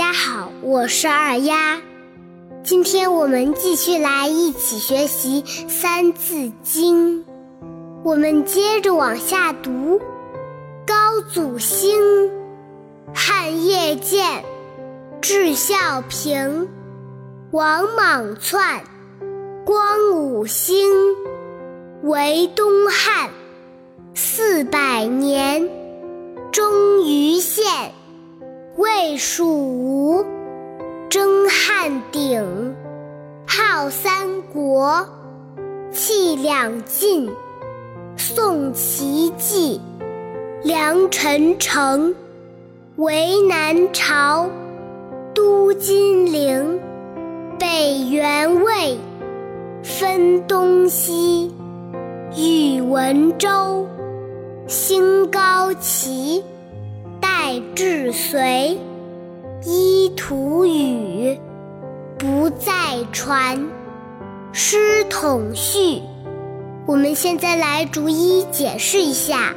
大家好，我是二丫。今天我们继续来一起学习《三字经》，我们接着往下读：高祖兴，汉业建，至孝平，王莽篡，光武兴，为东汉，四百年，终于献。魏蜀吴，争汉鼎，号三国，气两晋。宋齐继，梁陈城，为南朝，都金陵。北元魏，分东西，宇文周，兴高齐。代至隋，依图语，不再传，师统序。我们现在来逐一解释一下：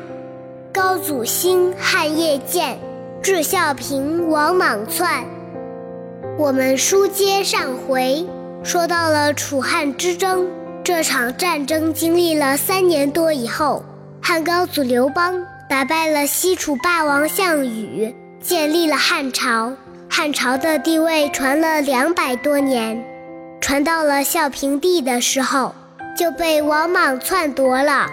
高祖兴，汉业建，至孝平，王莽篡。我们书接上回，说到了楚汉之争，这场战争经历了三年多以后，汉高祖刘邦。打败了西楚霸王项羽，建立了汉朝。汉朝的地位传了两百多年，传到了孝平帝的时候，就被王莽篡夺了。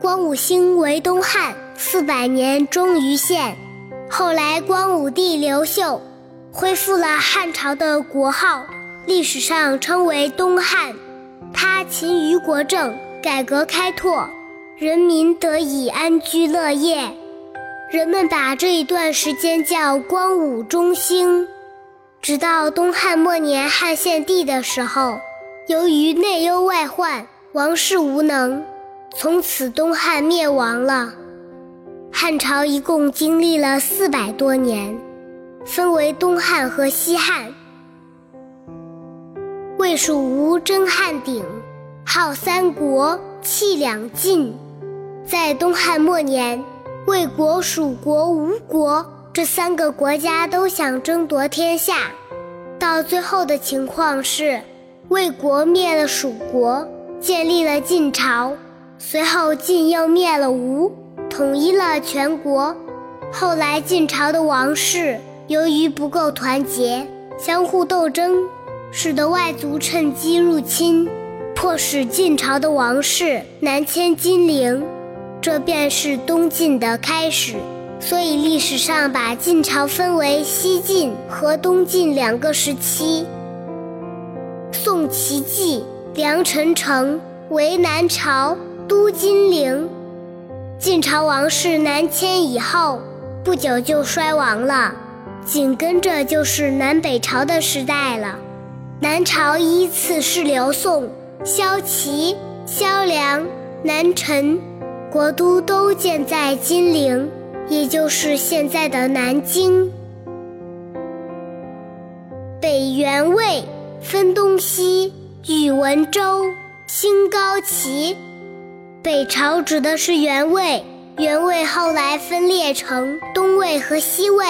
光武兴为东汉，四百年终于献。后来光武帝刘秀恢复了汉朝的国号，历史上称为东汉。他勤于国政，改革开拓。人民得以安居乐业，人们把这一段时间叫光武中兴。直到东汉末年汉献帝的时候，由于内忧外患，王室无能，从此东汉灭亡了。汉朝一共经历了四百多年，分为东汉和西汉。魏蜀吴争汉鼎，号三国，气两晋。在东汉末年，魏国、蜀国、吴国这三个国家都想争夺天下，到最后的情况是，魏国灭了蜀国，建立了晋朝，随后晋又灭了吴，统一了全国。后来晋朝的王室由于不够团结，相互斗争，使得外族趁机入侵，迫使晋朝的王室南迁金陵。这便是东晋的开始，所以历史上把晋朝分为西晋和东晋两个时期。宋齐继，梁陈城为南朝，都金陵。晋朝王室南迁以后，不久就衰亡了，紧跟着就是南北朝的时代了。南朝依次是刘宋、萧齐、萧梁、南陈。国都都建在金陵，也就是现在的南京。北元魏分东西，宇文周兴高齐。北朝指的是元魏，元魏后来分裂成东魏和西魏，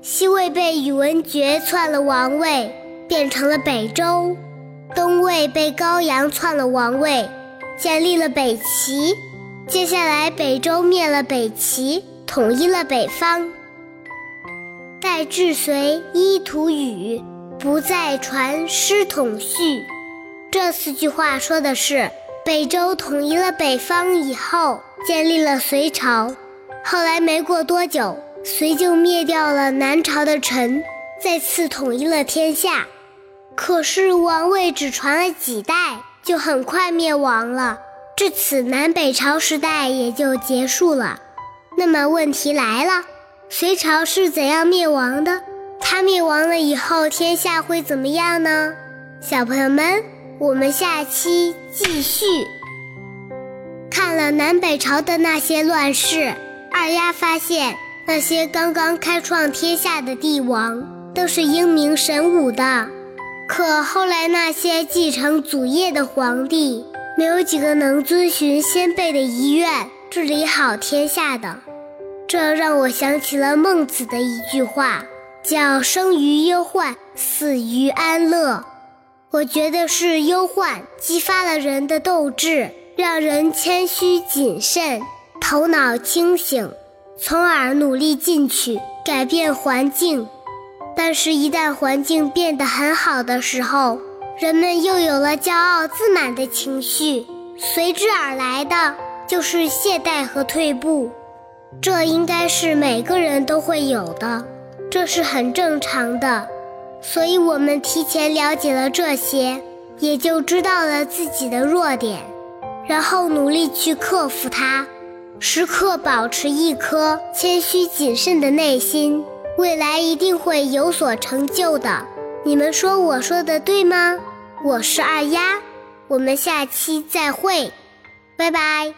西魏被宇文觉篡了王位，变成了北周；东魏被高阳篡了王位，建立了北齐。接下来，北周灭了北齐，统一了北方。代至隋，依图语，不再传师统序。这四句话说的是，北周统一了北方以后，建立了隋朝。后来没过多久，隋就灭掉了南朝的陈，再次统一了天下。可是王位只传了几代，就很快灭亡了。至此，南北朝时代也就结束了。那么问题来了，隋朝是怎样灭亡的？它灭亡了以后，天下会怎么样呢？小朋友们，我们下期继续。看了南北朝的那些乱世，二丫发现那些刚刚开创天下的帝王都是英明神武的，可后来那些继承祖业的皇帝。没有几个能遵循先辈的遗愿治理好天下的，这让我想起了孟子的一句话，叫“生于忧患，死于安乐”。我觉得是忧患激发了人的斗志，让人谦虚谨慎，头脑清醒，从而努力进取，改变环境。但是，一旦环境变得很好的时候，人们又有了骄傲自满的情绪，随之而来的就是懈怠和退步。这应该是每个人都会有的，这是很正常的。所以，我们提前了解了这些，也就知道了自己的弱点，然后努力去克服它，时刻保持一颗谦虚谨慎的内心，未来一定会有所成就的。你们说我说的对吗？我是二丫，我们下期再会，拜拜。